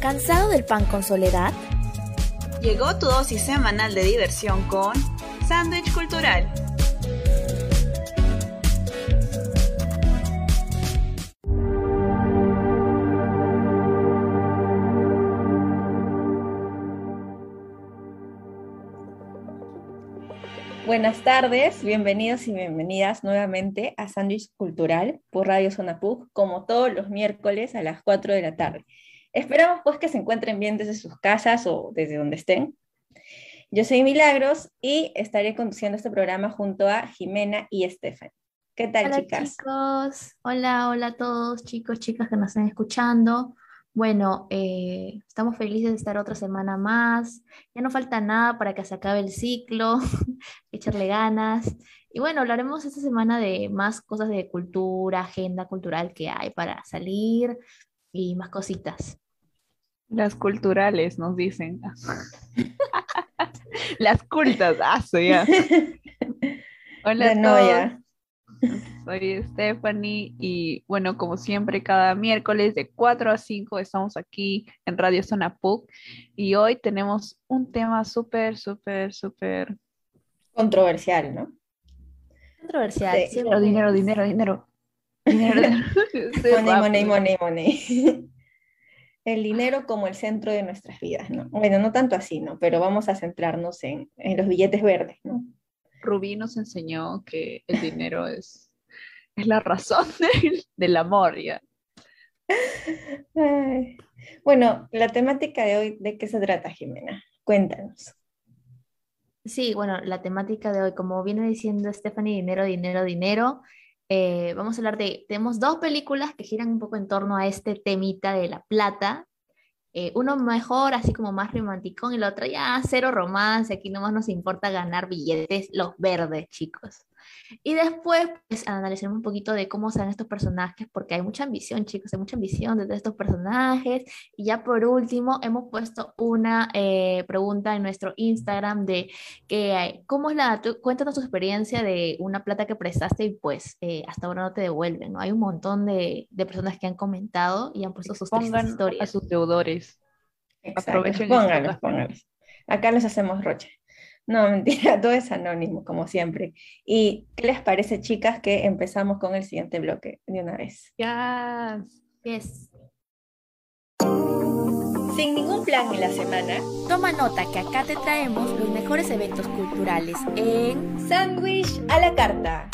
¿Cansado del pan con soledad? Llegó tu dosis semanal de diversión con Sándwich Cultural. Buenas tardes, bienvenidos y bienvenidas nuevamente a Sándwich Cultural por Radio Zona PUC, como todos los miércoles a las 4 de la tarde. Esperamos pues que se encuentren bien desde sus casas o desde donde estén. Yo soy Milagros y estaré conduciendo este programa junto a Jimena y Estefan. ¿Qué tal, hola, chicas? chicos. Hola, hola a todos, chicos, chicas que nos están escuchando. Bueno, eh, estamos felices de estar otra semana más. Ya no falta nada para que se acabe el ciclo, echarle ganas. Y bueno, hablaremos esta semana de más cosas de cultura, agenda cultural que hay para salir y más cositas. Las culturales, nos dicen. Las cultas, ah, soy ya. Hola a no, todos. ya. Soy Stephanie y bueno, como siempre, cada miércoles de 4 a 5 estamos aquí en Radio Zona PUC y hoy tenemos un tema súper, súper, súper... Controversial, ¿no? Controversial. Sí. Dinero, dinero, dinero, dinero. dinero. Sí, Money, money, pues. money, money. El dinero como el centro de nuestras vidas, ¿no? Bueno, no tanto así, ¿no? Pero vamos a centrarnos en, en los billetes verdes, ¿no? Rubí nos enseñó que el dinero es, es la razón del, del amor, ¿ya? Ay. Bueno, la temática de hoy, ¿de qué se trata, Jimena? Cuéntanos. Sí, bueno, la temática de hoy, como viene diciendo Stephanie, dinero, dinero, dinero. Eh, vamos a hablar de, tenemos dos películas que giran un poco en torno a este temita de la plata. Eh, uno mejor, así como más romántico, y el otro ya cero romance, aquí nomás nos importa ganar billetes, los verdes, chicos. Y después, pues, analizaremos un poquito de cómo serán estos personajes, porque hay mucha ambición, chicos, hay mucha ambición de estos personajes. Y ya por último, hemos puesto una eh, pregunta en nuestro Instagram de que, ¿cómo es la, tú- cuéntanos tu experiencia de una plata que prestaste y pues eh, hasta ahora no te devuelven, ¿no? Hay un montón de, de personas que han comentado y han puesto sus Pongan a historias. sus deudores. Exacto, Aprovechen póngalos, esta póngalos. Acá los hacemos roche. No, mentira, todo es anónimo, como siempre. ¿Y qué les parece, chicas, que empezamos con el siguiente bloque de una vez? Ya. Yes. Sin ningún plan en la semana, Toma nota que acá te traemos los mejores eventos culturales en sándwich a la carta.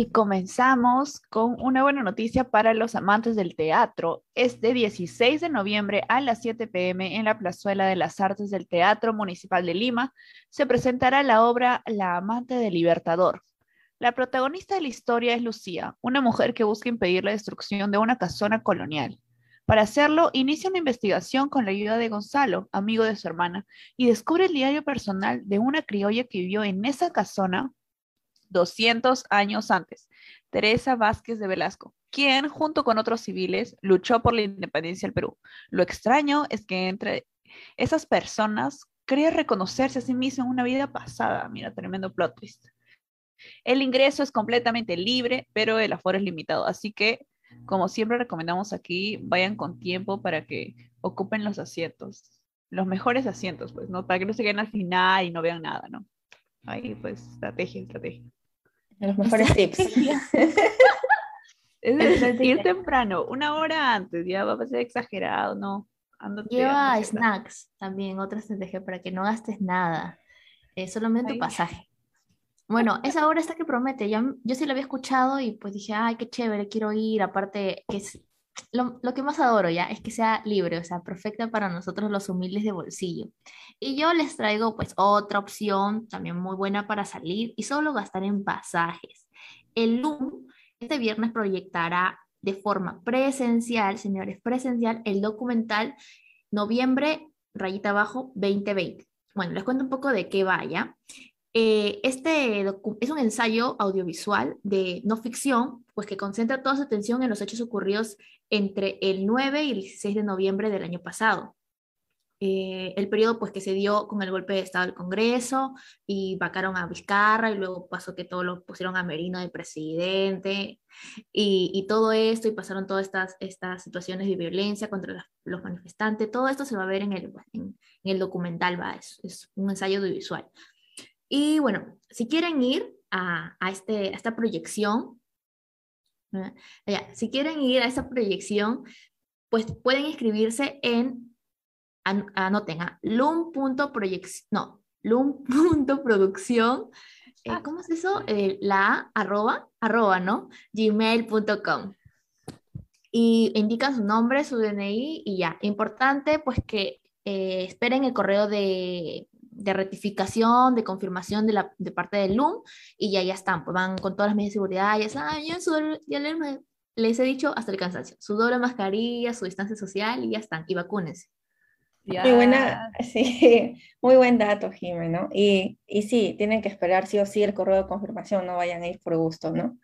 Y comenzamos con una buena noticia para los amantes del teatro. Este 16 de noviembre a las 7 pm en la Plazuela de las Artes del Teatro Municipal de Lima se presentará la obra La amante del Libertador. La protagonista de la historia es Lucía, una mujer que busca impedir la destrucción de una casona colonial. Para hacerlo, inicia una investigación con la ayuda de Gonzalo, amigo de su hermana, y descubre el diario personal de una criolla que vivió en esa casona 200 años antes, Teresa Vázquez de Velasco, quien junto con otros civiles luchó por la independencia del Perú. Lo extraño es que entre esas personas cree reconocerse a sí mismo en una vida pasada. Mira, tremendo plot twist. El ingreso es completamente libre, pero el aforo es limitado, así que como siempre recomendamos aquí, vayan con tiempo para que ocupen los asientos, los mejores asientos, pues, ¿no? Para que no se queden al final y no vean nada, ¿no? Ahí, pues, estrategia, estrategia. Los mejores tips. Es decir, Estrategia. ir temprano, una hora antes, ya va a ser exagerado, no. Ándate, Lleva ándate, snacks también, otra estrategia para que no gastes nada, eh, solamente tu pasaje. Bueno, esa obra está que promete, yo, yo sí la había escuchado y pues dije, ay, qué chévere, quiero ir, aparte que es, lo, lo que más adoro ya es que sea libre, o sea, perfecta para nosotros los humildes de bolsillo. Y yo les traigo pues otra opción también muy buena para salir y solo gastar en pasajes. El LUM este viernes proyectará de forma presencial, señores, presencial, el documental Noviembre, rayita abajo, 2020. Bueno, les cuento un poco de qué vaya. Eh, este es un ensayo audiovisual de no ficción, pues que concentra toda su atención en los hechos ocurridos entre el 9 y el 16 de noviembre del año pasado. eh, el periodo pues que se dio con el golpe de Estado del Congreso y vacaron a Vizcarra y luego pasó que todo lo pusieron a Merino de presidente y, y todo esto y pasaron todas estas, estas situaciones de violencia contra las, los manifestantes, todo esto se va a ver en el, en, en el documental, va, es, es, un ensayo audiovisual. Y bueno, si quieren ir a, a, este, a esta proyección, ya, si quieren ir a esa proyección, pues pueden inscribirse en anoten, a lum.proyección, no, lum.producción, eh, ah. ¿cómo es eso? Eh, la arroba, arroba, ¿no? gmail.com. Y indican su nombre, su DNI y ya. Importante, pues que eh, esperen el correo de, de rectificación, de confirmación de, la, de parte del LUM y ya, ya están, pues van con todas las medidas de seguridad, ya saben, ya, ya les, les, he dicho hasta el cansancio, su doble mascarilla, su distancia social y ya están, y vacúnense. Muy buena, sí, muy buen dato, Jimeno. Y, y sí, tienen que esperar sí o sí el correo de confirmación, no vayan a ir por gusto, ¿no?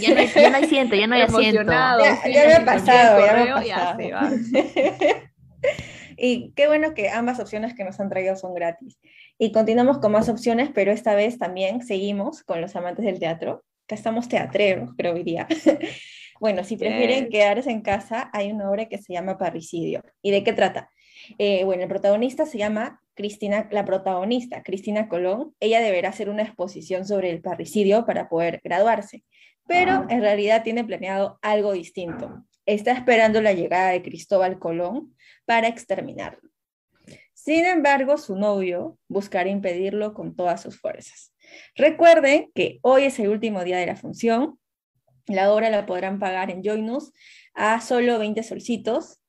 Ya no, hay, ya no hay asiento, ya no hay asiento. Ya, ya me ha pasado, ya me ha pasado. y qué bueno que ambas opciones que nos han traído son gratis. Y continuamos con más opciones, pero esta vez también seguimos con los amantes del teatro, que estamos teatreros, creo diría. bueno, si prefieren quedarse en casa, hay una obra que se llama Parricidio. ¿Y de qué trata? Eh, bueno, el protagonista se llama Cristina, la protagonista, Cristina Colón. Ella deberá hacer una exposición sobre el parricidio para poder graduarse, pero ah. en realidad tiene planeado algo distinto. Está esperando la llegada de Cristóbal Colón para exterminarlo. Sin embargo, su novio buscará impedirlo con todas sus fuerzas. Recuerden que hoy es el último día de la función. La obra la podrán pagar en Joinus a solo 20 solcitos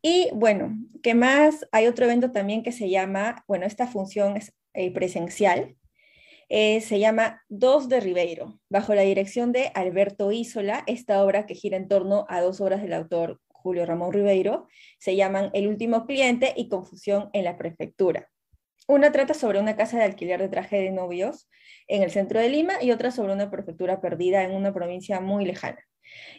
y bueno, ¿qué más? Hay otro evento también que se llama, bueno, esta función es eh, presencial, eh, se llama Dos de Ribeiro, bajo la dirección de Alberto Isola, esta obra que gira en torno a dos obras del autor Julio Ramón Ribeiro, se llaman El último cliente y Confusión en la prefectura. Una trata sobre una casa de alquiler de traje de novios en el centro de Lima y otra sobre una prefectura perdida en una provincia muy lejana.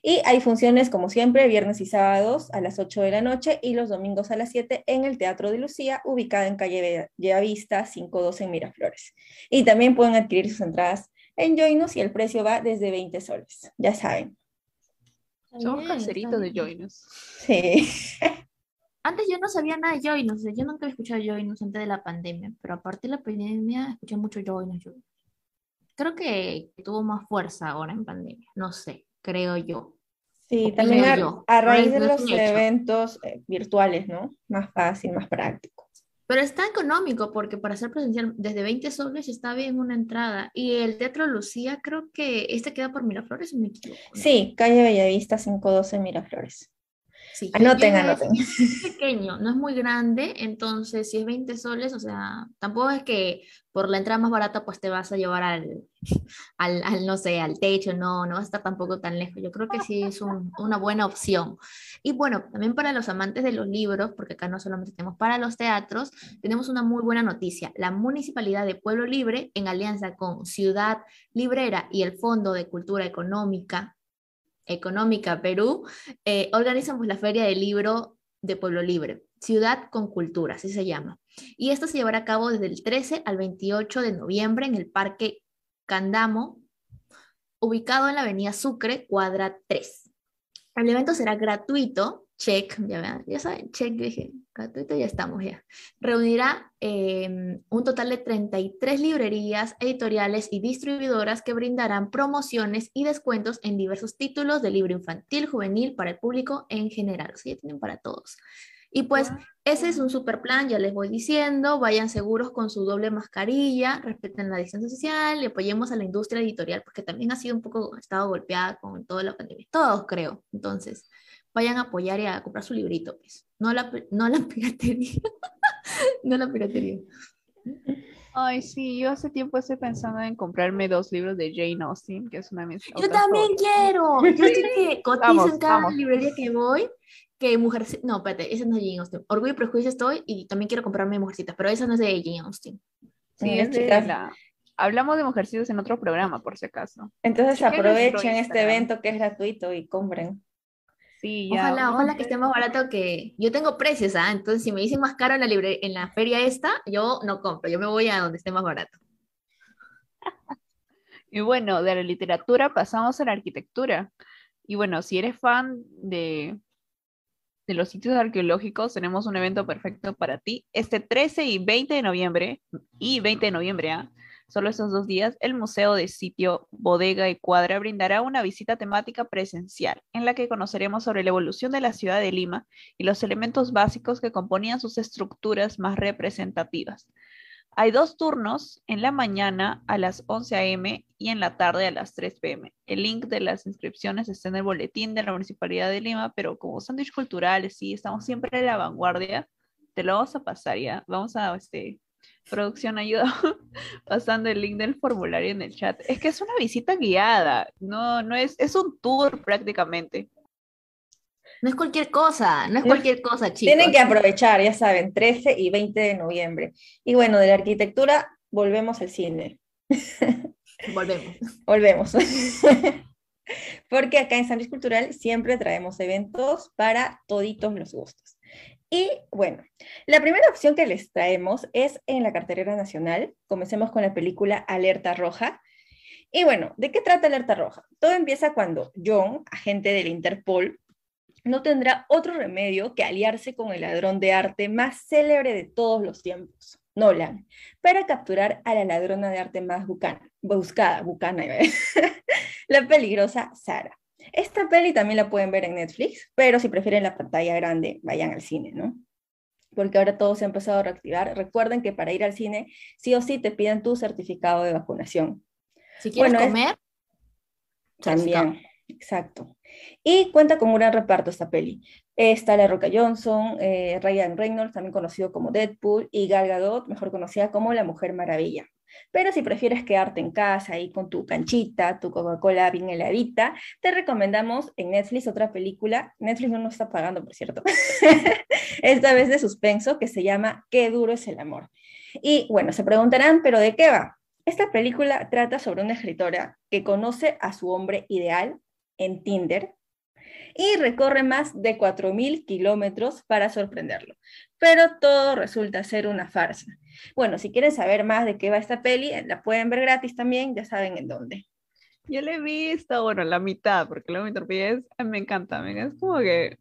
Y hay funciones, como siempre, viernes y sábados a las 8 de la noche y los domingos a las 7 en el Teatro de Lucía, ubicado en calle Bellavista 512 en Miraflores. Y también pueden adquirir sus entradas en Joinus y el precio va desde 20 soles, ya saben. Somos caseritos de Joinus. Sí. Antes yo no sabía nada de Joinus, yo nunca había escuchado Joinus antes de la pandemia, pero aparte de la pandemia escuché mucho Joinus. Creo que tuvo más fuerza ahora en pandemia, no sé creo yo. Sí, también a, raíz de los eventos eh, virtuales, ¿no? Más fácil, más práctico. Pero está económico porque para ser presencial desde 20 soles está bien una entrada. Y el Teatro Lucía, creo que este queda por Miraflores, me equivoco. Sí, calle Bellavista 512 Miraflores. Sí, anoten, anoten. Es pequeño, no es muy grande, entonces si es 20 soles, o sea, tampoco es que por la entrada más barata pues te vas a llevar al, al, al no sé, al techo, no, no va a estar tampoco tan lejos. Yo creo que sí es un, una buena opción. Y bueno, también para los amantes de los libros, porque acá no solamente tenemos para los teatros, tenemos una muy buena noticia. La Municipalidad de Pueblo Libre, en alianza con Ciudad Librera y el Fondo de Cultura Económica Económica Perú, eh, organizan pues la Feria del Libro de Pueblo Libre, Ciudad con Cultura, así se llama. Y esto se llevará a cabo desde el 13 al 28 de noviembre en el Parque Candamo, ubicado en la Avenida Sucre, cuadra 3. El evento será gratuito check, ya, ya saben, check, dije, gratuito, ya estamos ya. Reunirá em, un total de 33 librerías, editoriales y distribuidoras que brindarán promociones y descuentos en diversos títulos de libro infantil, juvenil, para el público en general. O sea, ya tienen para todos. Y pues ese es un super plan, ya les voy diciendo, vayan seguros con su doble mascarilla, respeten la distancia social y apoyemos a la industria editorial, porque también ha sido un poco, ha estado golpeada con toda la pandemia. Todos creo. Entonces, vayan a apoyar y a comprar su librito, pues. No la, no la piratería. no la piratería. Ay, sí, yo hace tiempo estoy pensando en comprarme dos libros de Jane Austen, que es una de mis Yo también quiero. Yo estoy que cotizo en cada librería que voy. Que mujer, no, espérate, esa no es Jane Austen. Orgullo y prejuicio estoy y también quiero comprarme Mujercitas, pero esa no es de Jane Austen. Sí, es de la... Hablamos de Mujercitas en otro programa, por si acaso. Entonces aprovechen este evento que es gratuito y compren. Sí, ya. Ojalá, ojalá que esté más barato que... Yo tengo precios, ¿ah? Entonces, si me dicen más caro en la, libre... en la feria esta, yo no compro, yo me voy a donde esté más barato. Y bueno, de la literatura pasamos a la arquitectura. Y bueno, si eres fan de, de los sitios arqueológicos, tenemos un evento perfecto para ti. Este 13 y 20 de noviembre, y 20 de noviembre, ¿ah? Solo esos dos días, el Museo de Sitio Bodega y Cuadra brindará una visita temática presencial, en la que conoceremos sobre la evolución de la ciudad de Lima y los elementos básicos que componían sus estructuras más representativas. Hay dos turnos, en la mañana a las 11 a.m. y en la tarde a las 3 p.m. El link de las inscripciones está en el boletín de la Municipalidad de Lima, pero como sándwich culturales, sí, estamos siempre en la vanguardia, te lo vamos a pasar ya. Vamos a, este, producción ayuda pasando el link del formulario en el chat. Es que es una visita guiada, no, no es, es un tour prácticamente. No es cualquier cosa, no es cualquier cosa, chicos. Tienen que aprovechar, ya saben, 13 y 20 de noviembre. Y bueno, de la arquitectura volvemos al cine. Volvemos. Volvemos. Porque acá en Sándwich Cultural siempre traemos eventos para toditos los gustos. Y bueno, la primera opción que les traemos es en la cartelera nacional. Comencemos con la película Alerta Roja. Y bueno, ¿de qué trata Alerta Roja? Todo empieza cuando John, agente del Interpol, no tendrá otro remedio que aliarse con el ladrón de arte más célebre de todos los tiempos, Nolan, para capturar a la ladrona de arte más bucana, buscada, bucana, la peligrosa Sara. Esta peli también la pueden ver en Netflix, pero si prefieren la pantalla grande, vayan al cine, ¿no? Porque ahora todo se ha empezado a reactivar. Recuerden que para ir al cine, sí o sí te piden tu certificado de vacunación. Si quieres Bueno, es- comer, También, exacto. Y cuenta con un gran reparto esta peli. Está La Roca Johnson, eh, Ryan Reynolds, también conocido como Deadpool, y Gal Gadot, mejor conocida como La Mujer Maravilla. Pero si prefieres quedarte en casa ahí con tu canchita, tu Coca-Cola bien heladita, te recomendamos en Netflix otra película. Netflix no nos está pagando, por cierto. Esta vez de suspenso que se llama Qué duro es el amor. Y bueno, se preguntarán, ¿pero de qué va? Esta película trata sobre una escritora que conoce a su hombre ideal en Tinder y recorre más de 4.000 kilómetros para sorprenderlo. Pero todo resulta ser una farsa. Bueno, si quieren saber más de qué va esta peli, la pueden ver gratis también, ya saben en dónde. Yo la he visto, bueno, la mitad, porque luego me torpillas, me encanta, me encanta. Es como que.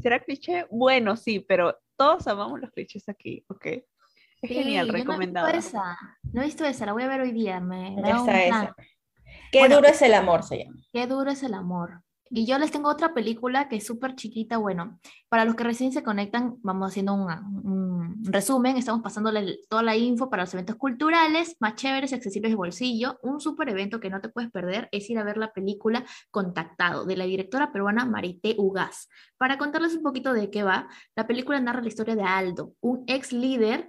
¿Será cliché? Bueno, sí, pero todos amamos los clichés aquí, ¿ok? Es Sí, genial, recomendado. No he visto esa, no he visto esa, la voy a ver hoy día. Me, me da un Esa, plan. esa. Qué Bueno, duro es el amor, se llama. Qué duro es el amor. Y yo les tengo otra película que es súper chiquita. Bueno, para los que recién se conectan, vamos haciendo un, resumen. Estamos pasándole toda la info para los eventos culturales más chéveres y accesibles de bolsillo. Un súper evento que no te puedes perder es ir a ver la película Contactado de la directora peruana Marité Ugaz. Para contarles un poquito de qué va, la película narra la historia de Aldo, un ex líder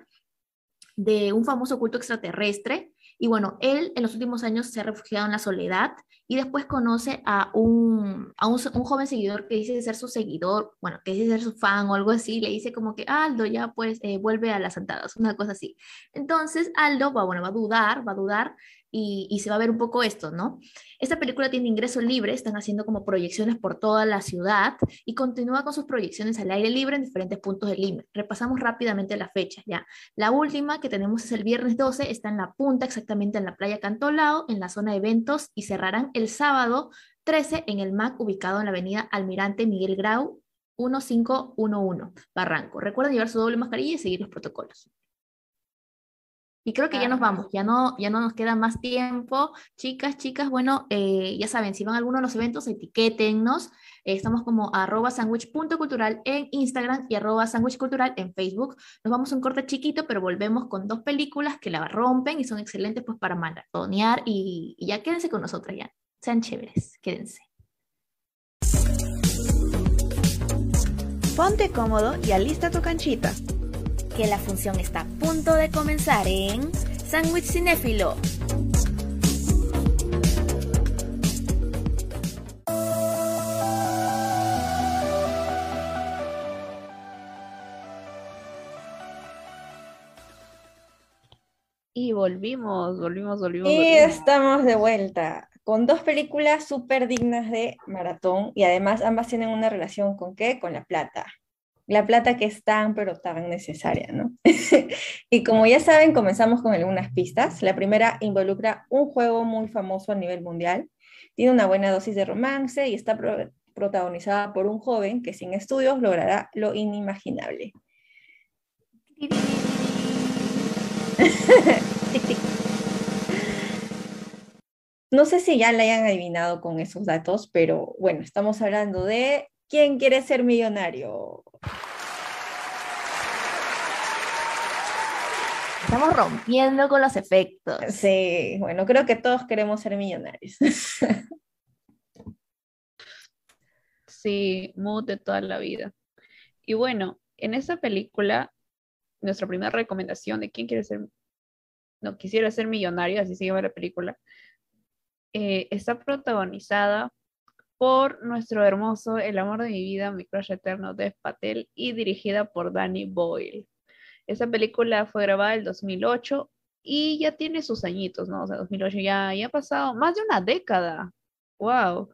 de un famoso culto extraterrestre. Y bueno, él en los últimos años se ha refugiado en la soledad y después conoce a un, a un, joven seguidor que dice ser su seguidor, bueno, que dice ser su fan o algo así, le dice como que Aldo ya pues eh, vuelve a las andadas, una cosa así. Entonces Aldo va, bueno, va a dudar, va a dudar y, y, se va a ver un poco esto, ¿no? Esta película tiene ingreso libre, están haciendo como proyecciones por toda la ciudad y continúa con sus proyecciones al aire libre en diferentes puntos de Lima. Repasamos rápidamente las fechas, ¿ya? La última que tenemos es el viernes 12, está en la punta, exactamente en la playa Cantolao, en la zona de eventos y cerrarán el sábado 13 en el MAC ubicado en la avenida Almirante Miguel Grau 1511, Barranco. Recuerden llevar su doble mascarilla y seguir los protocolos. Y creo que ya nos vamos, ya no, ya no nos queda más tiempo. Chicas, chicas, bueno, eh, ya saben, si van a alguno de los eventos, etiquétennos. Eh, estamos como arroba sandwich.cultural en Instagram y arroba sandwichcultural en Facebook. Nos vamos a un corte chiquito, pero volvemos con dos películas que la rompen y son excelentes pues para maratonear y, y ya quédense con nosotras ya. Sean chéveres, quédense. Ponte cómodo y alista tu canchita que la función está a punto de comenzar en Sándwich Cinéfilo. Y volvimos, volvimos, volvimos. Y volvimos. estamos de vuelta. con dos películas súper dignas de maratón y además ambas tienen una relación con qué? Con la plata. La plata que es tan, pero tan necesaria, ¿no? y como ya saben, comenzamos con algunas pistas. La primera involucra un juego muy famoso a nivel mundial, tiene una buena dosis de romance y está protagonizada por un joven que sin estudios logrará lo inimaginable. No sé si ya la hayan adivinado con esos datos, pero bueno, estamos hablando de ¿Quién quiere ser millonario? Estamos rompiendo con los efectos. Sí, bueno, creo que todos queremos ser millonarios. Sí, mood de toda la vida. Y bueno, en esa película, nuestra primera recomendación de quién quiere ser, no quisiera ser millonario, así se llama la película, eh, está protagonizada por nuestro hermoso El amor de mi vida, mi crush eterno, Dev Patel, y dirigida por Danny Boyle. Esa película fue grabada en 2008 y ya tiene sus añitos, ¿no? O sea, 2008 ya, ya ha pasado más de una década. ¡Wow!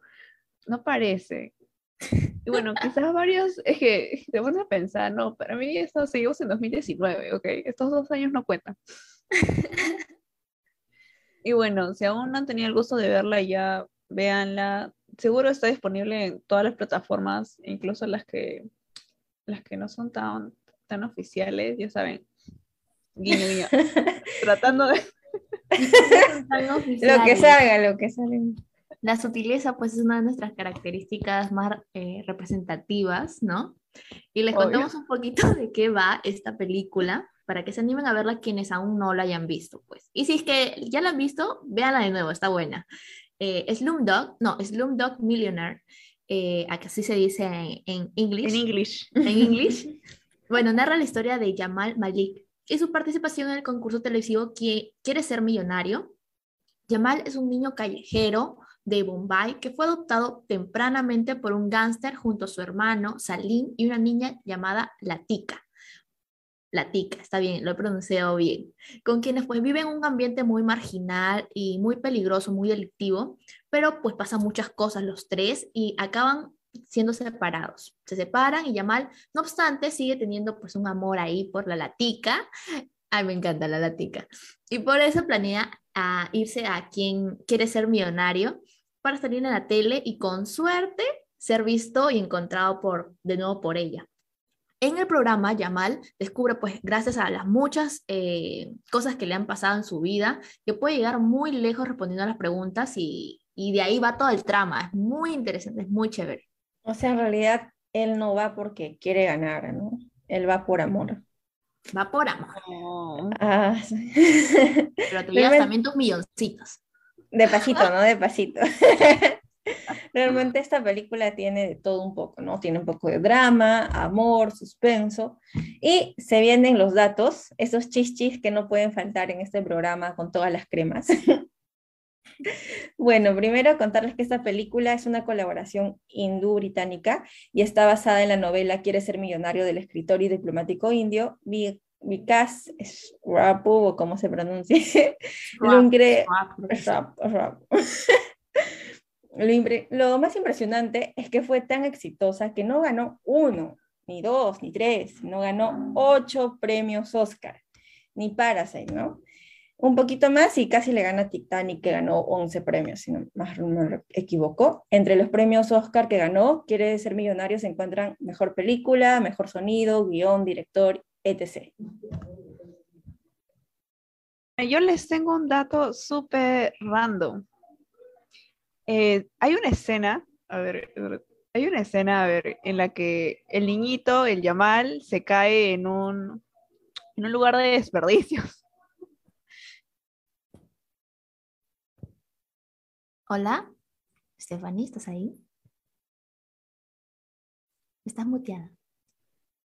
No parece. Y bueno, quizás varios, es que te pones a pensar, no, para mí esto seguimos en 2019, ¿ok? Estos dos años no cuentan. Y bueno, si aún no han tenido el gusto de verla, ya véanla. Seguro está disponible en todas las plataformas, incluso las que, las que no son tan, tan oficiales, ya saben. Guiño, guiño. Tratando de... lo que salga, lo que salga. La sutileza, pues, es una de nuestras características más eh, representativas, ¿no? Y les contamos un poquito de qué va esta película para que se animen a verla quienes aún no la hayan visto, pues. Y si es que ya la han visto, véanla de nuevo, está buena. Eh, Slumdog, no, Slumdog Millionaire, eh, así se dice en English. En English. En English. bueno, narra la historia de Jamal Malik y su participación en el concurso televisivo que quiere ser millonario. Jamal es un niño callejero de Bombay que fue adoptado tempranamente por un gángster junto a su hermano Salim y una niña llamada Latika la tica, está bien, lo he pronunciado bien, con quienes pues viven en un ambiente muy marginal y muy peligroso, muy delictivo, pero pues pasan muchas cosas los tres y acaban siendo separados. Se separan y Yamal, no obstante, sigue teniendo pues un amor ahí por la latica. Ay, me encanta la latica. Y por eso planea a irse a quien quiere ser millonario para salir en la tele y con suerte ser visto y encontrado por, de nuevo por ella. En el programa, Yamal descubre, pues, gracias a las muchas eh, cosas que le han pasado en su vida, que puede llegar muy lejos respondiendo a las preguntas y, y de ahí va todo el trama. Es muy interesante, es muy chévere. O sea, en realidad, él no va porque quiere ganar, ¿no? Él va por amor. Va por amor. Oh. Ah, Pero te llevas también tus milloncitos. De pasito, ¿no? De pasito. Realmente esta película tiene de todo un poco, ¿no? Tiene un poco de drama, amor, suspenso. Y se vienen los datos, esos chichis que no pueden faltar en este programa con todas las cremas. Bueno, primero contarles que esta película es una colaboración hindú-británica y está basada en la novela Quiere ser millonario del escritor y diplomático indio Vikas Rapu, o como se pronuncia, Lungre, lo, más impresionante es que fue tan exitosa que no ganó uno, ni dos, ni tres, sino ganó ocho premios Oscar, ni Parasite, ¿no? Un poquito más y casi le gana Titanic, que ganó 11 premios, si no más no me equivoco. Entre los premios Oscar que ganó, Quiere ser millonario, se encuentran mejor película, mejor sonido, guion, director, etc. Yo les tengo un dato súper random. Eh, hay una escena, a ver, hay una escena, a ver, en la que el niñito, el Yamal, se cae en un, en un lugar de desperdicios. Hola, Stephanie, ¿estás ahí? Estás muteada.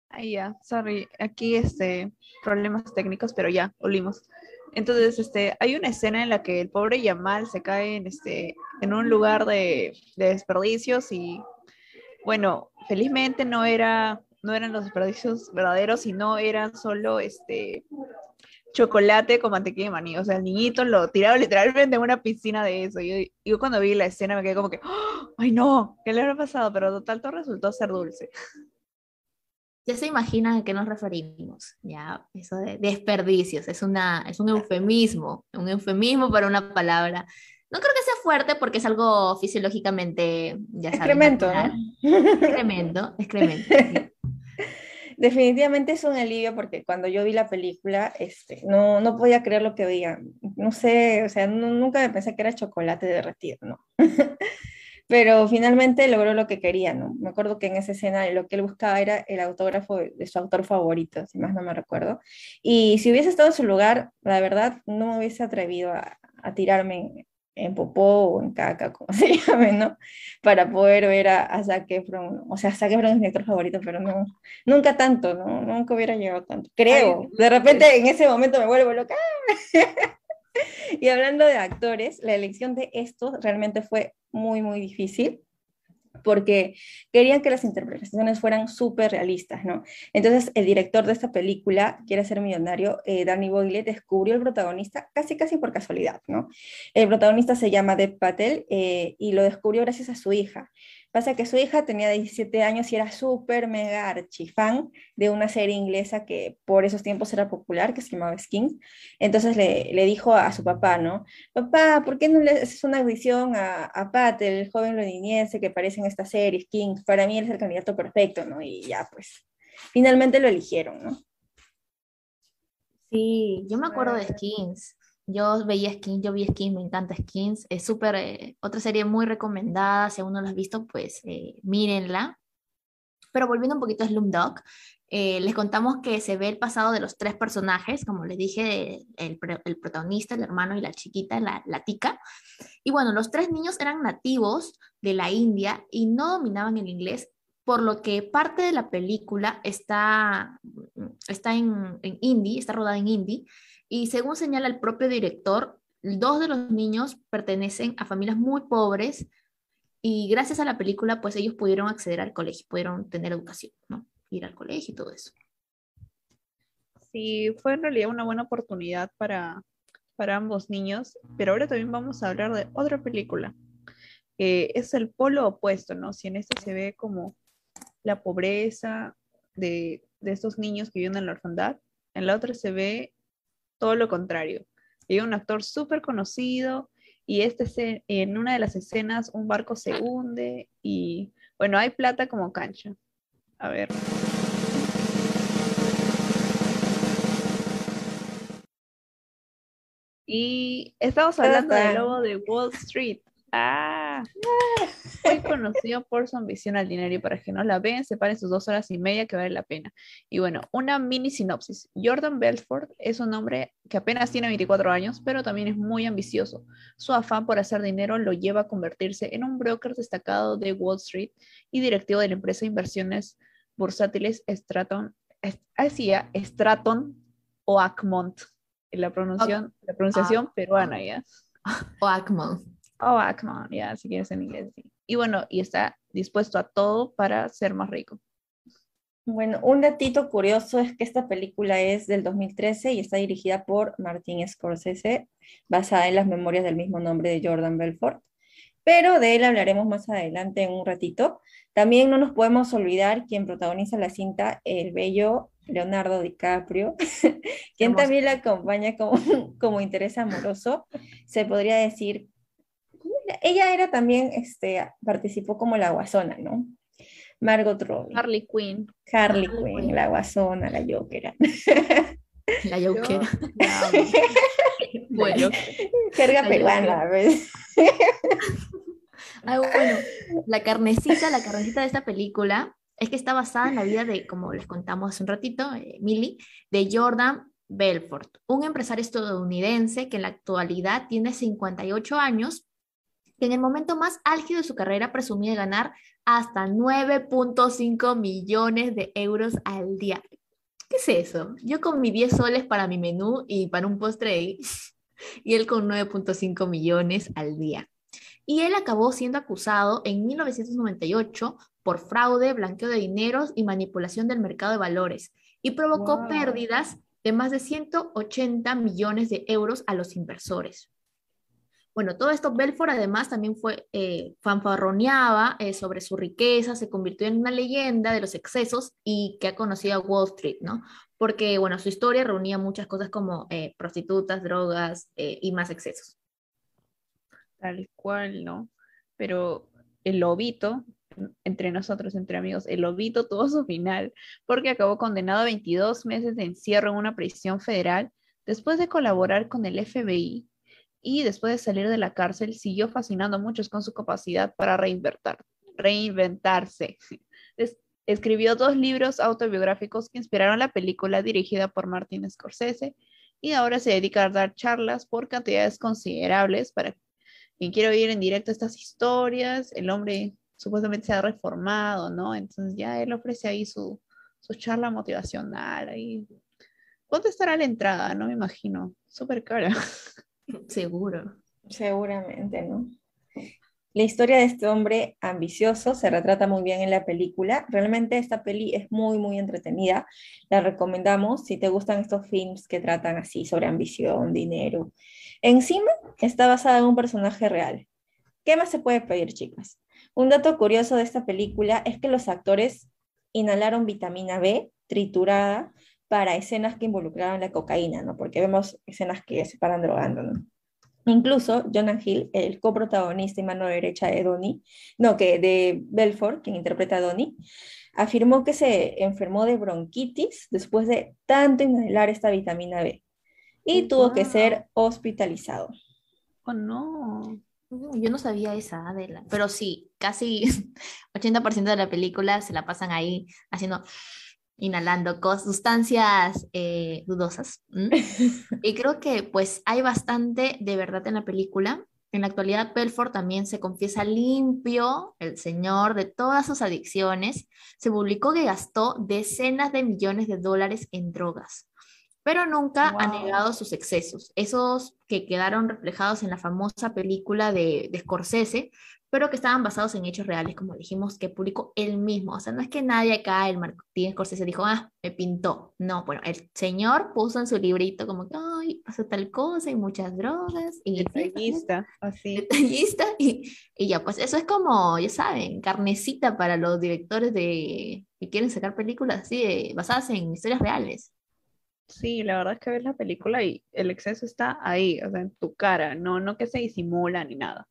Ahí ya, sorry, aquí este, problemas técnicos, pero ya, olimos. Entonces, este, hay una escena en la que el pobre Yamal se cae en, este, en un lugar de, desperdicios y, bueno, felizmente no, era, no eran los desperdicios verdaderos, sino eran solo este, chocolate con mantequilla de maní. O sea, el niñito lo tiraba literalmente en una piscina de eso. Yo, yo cuando vi la escena me quedé como que, ¡Ah! ¡ay no! ¿Qué le habrá pasado? Pero total, todo resultó ser dulce. Ya se imaginan a qué nos referimos, ya, eso de desperdicios, es, una, es un eufemismo, un eufemismo para una palabra. No creo que sea fuerte porque es algo fisiológicamente, ya sabes, Excremento. ¿no? Excremento, excremento. sí. Definitivamente es un alivio porque cuando yo vi la película, este, no, no podía creer lo que veía. No sé, o sea, nu- nunca me pensé que era chocolate derretido, ¿no? Pero finalmente logró lo que quería, ¿no? Me acuerdo que en esa escena lo que él buscaba era el autógrafo de, su autor favorito, si más no me recuerdo. Y si hubiese estado en su lugar, la verdad, no me hubiese atrevido a, a tirarme en, popó o en caca, como se llame, ¿no? Para poder ver a, a Zac Efron. O sea, Zac Efron es mi actor favorito, pero no, nunca tanto, ¿no? Nunca hubiera llegado tanto. Creo. De repente en ese momento me vuelvo loca. Y hablando de actores, la elección de estos realmente fue muy, muy difícil porque querían que las interpretaciones fueran súper realistas, ¿no? Entonces, el director de esta película, Quiere ser millonario, eh, Danny Boyle, descubrió el protagonista casi, casi por casualidad, ¿no? El protagonista se llama Dev Patel eh, y lo descubrió gracias a su hija. Pasa que su hija tenía 17 años y era súper mega archifan de una serie inglesa que por esos tiempos era popular, que se llamaba Skins. Entonces le, le dijo a su papá, ¿no? Papá, ¿por qué no le haces una audición a, a Pat, el joven londinense que aparece en esta serie, Skins? Para mí él es el candidato perfecto, ¿no? Y ya, pues, finalmente lo eligieron, ¿no? Sí, yo me acuerdo de Skins. Yo veía Skins, yo vi Skins, me encanta Skins. Es súper, eh, otra serie muy recomendada. Si aún no la has visto, pues eh, mírenla. Pero volviendo un poquito a Slumdog, eh, les contamos que se ve el pasado de los tres personajes, como les dije, el, el protagonista, el hermano y la chiquita, la, la tica. Y bueno, los tres niños eran nativos de la India y no dominaban el inglés, por lo que parte de la película está, está en, en hindi, está rodada en hindi, y según señala el propio director, dos de los niños pertenecen a familias muy pobres y gracias a la película, pues ellos pudieron acceder al colegio, pudieron tener educación, ¿no? Ir al colegio y todo eso. Sí, fue en realidad una buena oportunidad para, para ambos niños, pero ahora también vamos a hablar de otra película, que es el polo opuesto, ¿no? Si en esta se ve como la pobreza de, de estos niños que viven en la orfandad, en la otra se ve todo lo contrario. Hay un actor súper conocido y este en una de las escenas un barco se hunde y bueno, hay plata como cancha. A ver. Y estamos hablando del lobo de Wall Street. Ah, muy conocido por su ambición al dinero y para que no la vean, separen sus dos horas y media que vale la pena. Y bueno, una mini sinopsis. Jordan Belfort es un hombre que apenas tiene 24 años, pero también es muy ambicioso. Su afán por hacer dinero lo lleva a convertirse en un broker destacado de Wall Street y directivo de la empresa de inversiones bursátiles Straton, est- hacía Straton o Acmont, la pronunciación, la pronunciación peruana ya. O Ackman. O Acmont, ya, si quieres en inglés. sí. Y bueno, y está dispuesto a todo para ser más rico. Bueno, un datito curioso es que esta película es del 2013 y está dirigida por Martin Scorsese, basada en las memorias del mismo nombre de Jordan Belfort. Pero de él hablaremos más adelante en un ratito. También no nos podemos olvidar quien protagoniza la cinta, el bello Leonardo DiCaprio, quien también la acompaña como, como interés amoroso. Se podría decir, ella era también, este, participó como la guasona, ¿no? Margot Robbie. Harley Quinn. Harley Harley Quinn, Quinn. la guasona, la Jokera. La amo. Bueno. Jerga La peruana, ¿ves? Ah, bueno, la carnecita, la carnecita de esta película es que está basada en la vida de, como les contamos hace un ratito, eh, Millie, de Jordan Belfort, un empresario estadounidense que en la actualidad tiene 58 años, que en el momento más álgido de su carrera presumía de ganar hasta 9.5 millones de euros al día. ¿Qué es eso? Yo con mis 10 soles para mi menú y para un postre ahí, y él con 9.5 millones al día y él acabó siendo acusado en 1998 por fraude, blanqueo de dineros y manipulación del mercado de valores y provocó Wow. pérdidas de más de 180 millones de euros a los inversores. Bueno, todo esto Belfort además también fue eh, fanfarroneaba eh, sobre su riqueza, se convirtió en una leyenda de los excesos y que ha conocido a Wall Street, ¿no? Porque, bueno, su historia reunía muchas cosas como eh, prostitutas, drogas eh, y más excesos. Tal cual, ¿no? Pero el lobito, entre nosotros, entre amigos, el lobito tuvo su final porque acabó condenado a 22 meses de encierro en una prisión federal después de colaborar con el FBI y después de salir de la cárcel siguió fascinando a muchos con su capacidad para reinventar, reinventarse. Es- escribió dos libros autobiográficos que inspiraron la película dirigida por Martin Scorsese y ahora se dedica a dar charlas por cantidades considerables para quien quiere oír en directo estas historias. El hombre supuestamente se ha reformado, ¿no? Entonces ya él ofrece ahí su, su charla motivacional. Ahí. ¿Cuánto estará la entrada? No me imagino. Súper cara. Seguro. Seguramente, ¿no? La historia de este hombre ambicioso se retrata muy bien en la película. Realmente esta peli es muy, muy entretenida. La recomendamos si te gustan estos films que tratan así sobre ambición, dinero. Encima está basada en un personaje real. ¿Qué más se puede pedir, chicas? Un dato curioso de esta película es que los actores inhalaron vitamina B triturada para escenas que involucraban la cocaína, ¿no? Porque vemos escenas que se paran drogando, ¿no? Incluso Jonah Hill, el coprotagonista y mano derecha de Donnie, no, que de Belfort, quien interpreta a Donnie, afirmó que se enfermó de bronquitis después de tanto inhalar esta vitamina B y tuvo que ser hospitalizado. Oh, no. Uh, Yo no sabía esa, Adela, pero sí, casi 80% de la película se la pasan ahí haciendo, inhalando sustancias eh, dudosas. Y creo que pues hay bastante de verdad en la película. En la actualidad, Belfort también se confiesa limpio, el señor de todas sus adicciones. Se publicó que gastó decenas de millones de dólares en drogas, pero nunca ha negado sus excesos, esos que quedaron reflejados en la famosa película de, de Scorsese, pero que estaban basados en hechos reales, como dijimos, que publicó él mismo. O sea, no es que nadie acá, el Martín Scorsese dijo, ah, me pintó. No, bueno, el señor puso en su librito como que, ay, pasó tal cosa y muchas drogas. Y Detallista, así. detallista y, y ya, pues eso es como, ya saben, carnecita para los directores de que quieren sacar películas así de- basadas en historias reales. Sí, la verdad es que ves la película y el exceso está ahí, o sea, en tu cara, no, no que se disimula ni nada.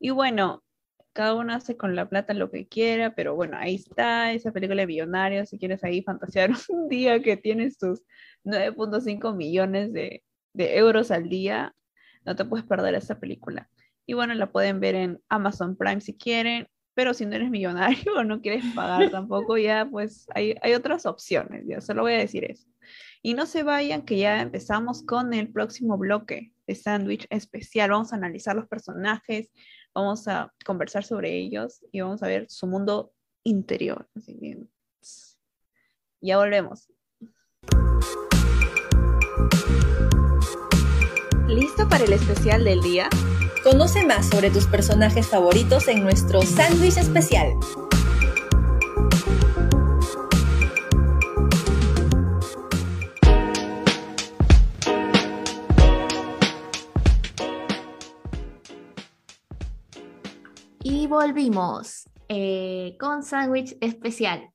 Y bueno, cada uno hace con la plata lo que quiera, pero bueno, ahí está esa película de Millonarios, si quieres ahí fantasear un día que tienes tus 9.5 millones de, de euros al día, no te puedes perder esa película. Y bueno, la pueden ver en Amazon Prime si quieren, pero si no eres millonario o no quieres pagar tampoco, ya pues hay, hay otras opciones, ya solo voy a decir eso. Y no se vayan, que ya empezamos con el próximo bloque de sándwich especial. Vamos a analizar los personajes, vamos a conversar sobre ellos y vamos a ver su mundo interior. Así que ya volvemos. ¿Listo para el especial del día? Conoce más sobre tus personajes favoritos en nuestro sándwich especial. Volvimos eh, con sándwich especial.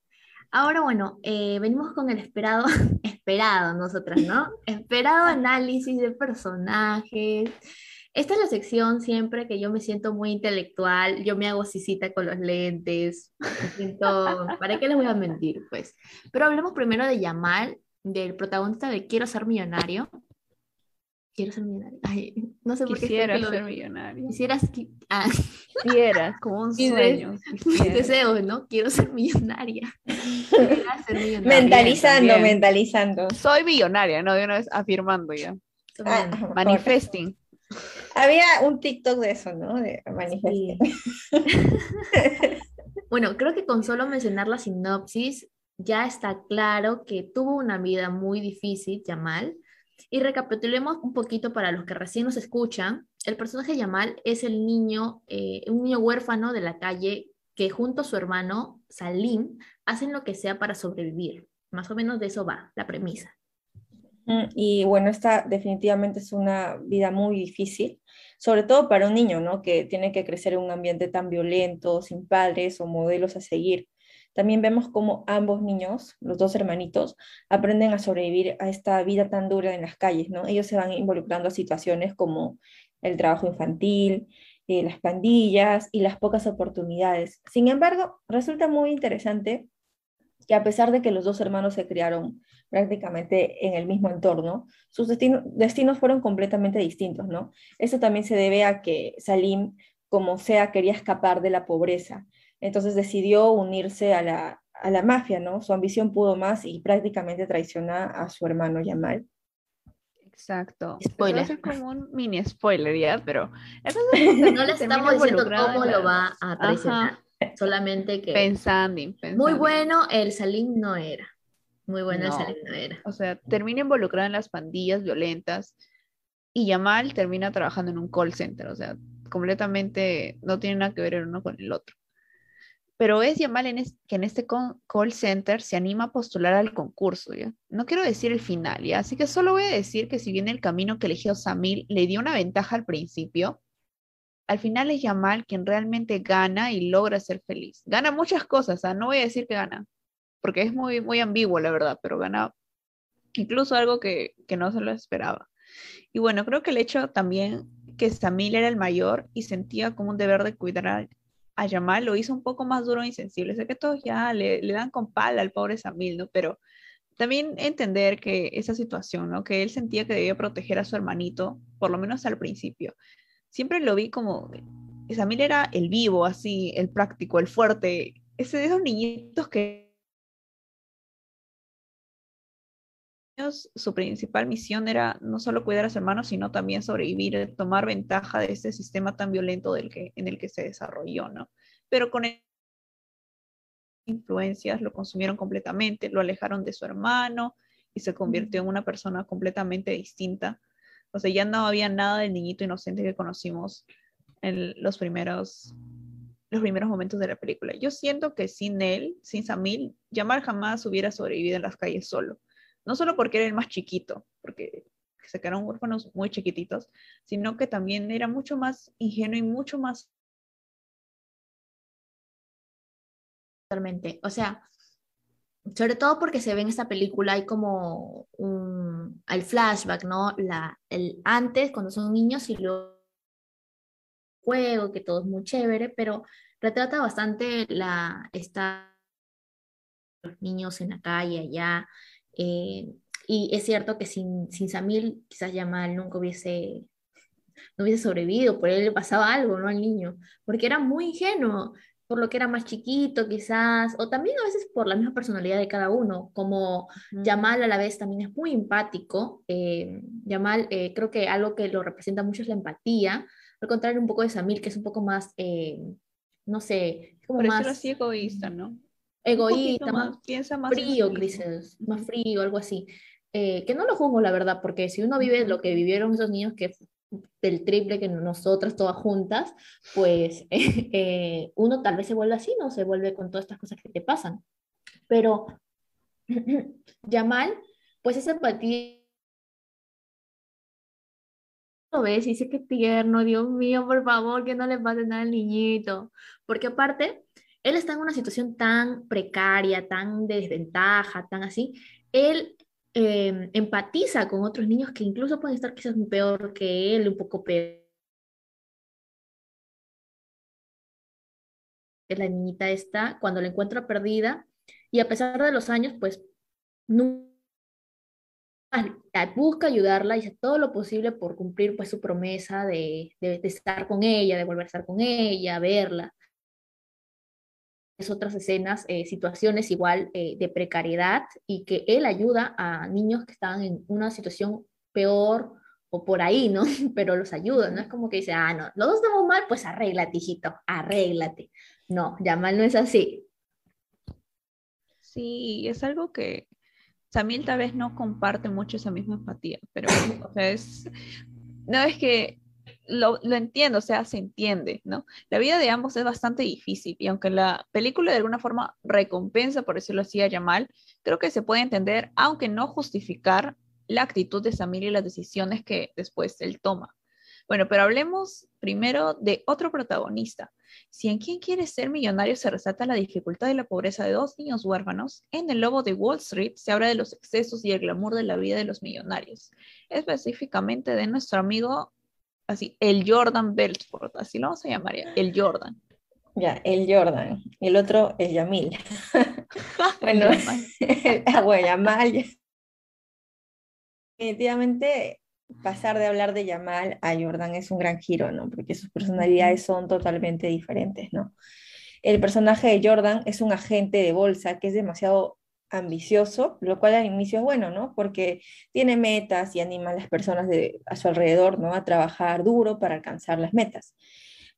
Ahora, bueno, eh, venimos con el esperado, esperado nosotras, ¿no? Esperado análisis de personajes. Esta es la sección siempre que yo me siento muy intelectual, yo me hago sisita con los lentes, me siento, ¿para qué les voy a mentir? Pues, pero hablemos primero de Yamal, del protagonista de Quiero ser millonario. Quiero ser millonario. Ay, no sé por qué Quisiera ser millonario. Quisieras que... Ah, Quisiera, como un sueño. mis deseos, ¿no? Quiero ser millonaria. Quisiera ser millonaria. Mentalizando, también. mentalizando. Soy millonaria, ¿no? De una vez afirmando ya. Ah. Manifesting. Había un TikTok de eso, ¿no? De manifestar. Bueno, creo que con solo mencionar la sinopsis ya está claro que tuvo una vida muy difícil, Yamal. Y recapitulemos un poquito para los que recién nos escuchan. El personaje Yamal es el niño, eh, un niño huérfano de la calle que junto a su hermano Salim hacen lo que sea para sobrevivir. Más o menos de eso va la premisa. Mm, Y bueno, esta definitivamente es una vida muy difícil, sobre todo para un niño, ¿no? Que tiene que crecer en un ambiente tan violento, sin padres o modelos a seguir. También vemos cómo ambos niños, los dos hermanitos, aprenden a sobrevivir a esta vida tan dura en las calles, ¿no? Ellos se van involucrando a situaciones como el trabajo infantil, eh, las pandillas y las pocas oportunidades. Sin embargo, resulta muy interesante que a pesar de que los dos hermanos se criaron prácticamente en el mismo entorno, sus destino- destinos fueron completamente distintos, ¿no? Eso también se debe a que Salim, como sea, quería escapar de la pobreza. Entonces decidió unirse a la, a la mafia, ¿no? Su ambición pudo más y prácticamente traiciona a su hermano Yamal. Exacto. Spoiler. Eso es como un mini spoiler, ¿ya? Pero No le estamos diciendo cómo lo va a traicionar, Ajá, solamente que pensando, muy pensando. bueno el Salim no era. Muy bueno el. Salim no era. O sea, termina involucrada en las pandillas violentas y Yamal termina trabajando en un call center. O sea, completamente no tiene nada que ver el uno con el otro. Pero es Yamal en que en este call center se anima a postular al concurso. No quiero decir el final, ¿ya? Así que solo voy a decir que si bien el camino que eligió Samil le dio una ventaja al principio, al final es Yamal quien realmente gana y logra ser feliz. Gana muchas cosas, ¿ah? No voy a decir que gana, porque es muy, muy ambiguo, la verdad, pero gana incluso algo que, que no se lo esperaba. Y bueno, creo que el hecho también que Samil era el mayor y sentía como un deber de cuidar a, Yamal lo hizo un poco más duro e insensible. Sé que todos ya le, le dan con pala al pobre Samil, ¿no? Pero también entender que esa situación, ¿no? Que él sentía que debía proteger a su hermanito, por lo menos al principio. Siempre lo vi como, Samil era el vivo, así, el práctico, el fuerte, ese de esos niñitos que su principal misión era no solo cuidar a su hermano, sino también sobrevivir, tomar ventaja de este sistema tan violento del que, en el que se desarrolló, ¿no? Pero con el- influencias lo consumieron completamente, lo alejaron de su hermano y se convirtió en una persona completamente distinta. O sea, ya no había nada del niñito inocente que conocimos en los primeros los primeros momentos de la película. Yo siento que sin él, sin Samil, Jamal jamás hubiera sobrevivido en las calles solo no solo porque era el más chiquito, porque se quedaron huérfanos muy chiquititos, sino que también era mucho más ingenuo y mucho más Totalmente. O sea, sobre todo porque se ve en esta película, hay como un, el flashback, ¿no? La, el antes, cuando son niños, y luego juego, que todo es muy chévere, pero retrata bastante la, esta, los niños en la calle allá. Eh, y es cierto que sin, sin Samil, quizás Yamal nunca hubiese, no hubiese sobrevivido, por él le pasaba algo, ¿no? Al niño, porque era muy ingenuo por lo que era más chiquito quizás, o también a veces por la misma personalidad de cada uno, como Yamal a la vez también es muy empático, eh, Yamal eh, creo que algo que lo representa mucho es la empatía, al contrario un poco de Samir, que es un poco más, eh, no sé, como por más así egoísta, ¿no? Egoísta, más más, piensa más frío, quizás, más frío, algo así. Eh, que no lo juzgo, la verdad, porque si uno vive lo que vivieron esos niños, que del triple que nosotras todas juntas, pues eh, uno tal vez se vuelve así, ¿no? Se vuelve con todas estas cosas que te pasan. Pero Yamal, pues esa empatía lo ves y dice que tierno, Dios mío, por favor, que no le pase nada al niñito. Porque aparte, él está en una situación tan precaria, tan de desventaja, tan así, él eh, empatiza con otros niños que incluso pueden estar quizás peor que él, un poco peor. La niñita está, cuando la encuentra perdida, y a pesar de los años, pues nunca busca ayudarla y hace todo lo posible por cumplir pues su promesa de, estar con ella, de volver a estar con ella, verla otras escenas, eh, situaciones igual eh, de precariedad y que él ayuda a niños que están en una situación peor o por ahí, ¿no? Pero los ayuda, ¿no? Es como que dice, ah, no, los dos estamos mal, pues arréglate, hijito, arréglate. No, Yamal no es así. Sí, es algo que Samil tal vez no comparte mucho esa misma empatía, pero o sea, es, no es que lo, entiendo, o sea, se entiende, ¿no? La vida de ambos es bastante difícil y aunque la película de alguna forma recompensa, por decirlo así, a Yamal, creo que se puede entender, aunque no justificar la actitud de Samir y las decisiones que después él toma. Bueno, pero hablemos primero de otro protagonista. Si en Quién quiere ser millonario se resalta la dificultad y la pobreza de dos niños huérfanos, en El Lobo de Wall Street se habla de los excesos y el glamour de la vida de los millonarios, específicamente de nuestro amigo, así, el Jordan Belfort, así lo vamos a llamar ya, el Jordan. Ya, el Jordan. Y el otro, el Yamil. bueno, bueno, Yamal. Definitivamente pasar de hablar de Yamal a Jordan es un gran giro, ¿no? Porque sus personalidades son totalmente diferentes, ¿no? El personaje de Jordan es un agente de bolsa que es demasiado ambicioso, lo cual al inicio es bueno, ¿no? Porque tiene metas y anima a las personas de, a su alrededor, ¿no? A trabajar duro para alcanzar las metas.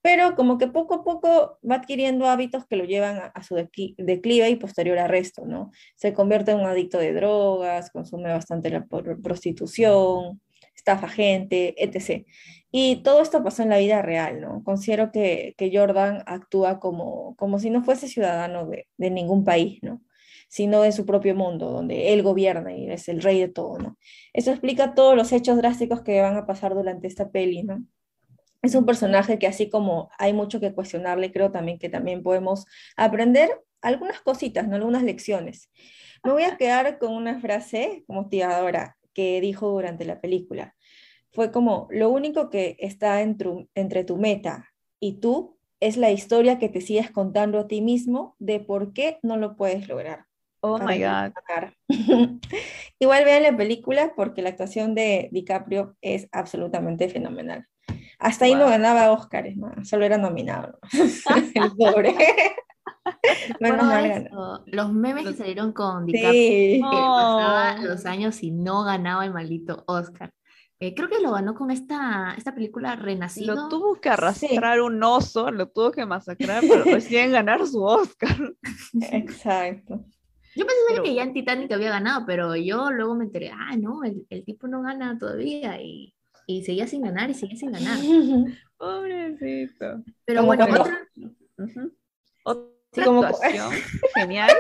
Pero como que poco a poco va adquiriendo hábitos que lo llevan a, su declive y posterior arresto, ¿no? Se convierte en un adicto de drogas, consume bastante la prostitución, estafa gente, etc. Y todo esto pasó en la vida real, ¿no? Considero que, Jordan actúa como, como si no fuese ciudadano de, ningún país, ¿no? Sino de su propio mundo, donde él gobierna y es el rey de todo, ¿no? Eso explica todos los hechos drásticos que van a pasar durante esta peli, ¿no? Es un personaje que así como hay mucho que cuestionarle, creo también que también podemos aprender algunas cositas, ¿no? Algunas lecciones. Me voy a quedar con una frase motivadora que dijo durante la película. Fue como, lo único que está entre tu meta y tú es la historia que te sigues contando a ti mismo de por qué no lo puedes lograr. Oh my God. Igual vean la película porque la actuación de DiCaprio es absolutamente fenomenal. Hasta ahí no ganaba Oscars, solo era nominado. El pobre. los memes que salieron con DiCaprio, que pasaba oh. los años y no ganaba el maldito Oscar. Eh, creo que lo ganó con esta, esta película Renacido. Lo tuvo que arrastrar un oso, lo tuvo que masacrar para recién ganar su Oscar. Exacto. Yo pensé que ya en Titanic había ganado, pero yo luego me enteré, ah, no, el, el tipo no gana todavía y, y, seguía sin ganar y seguía sin ganar. Pobrecito. Pero bueno, otra, otra actuación genial.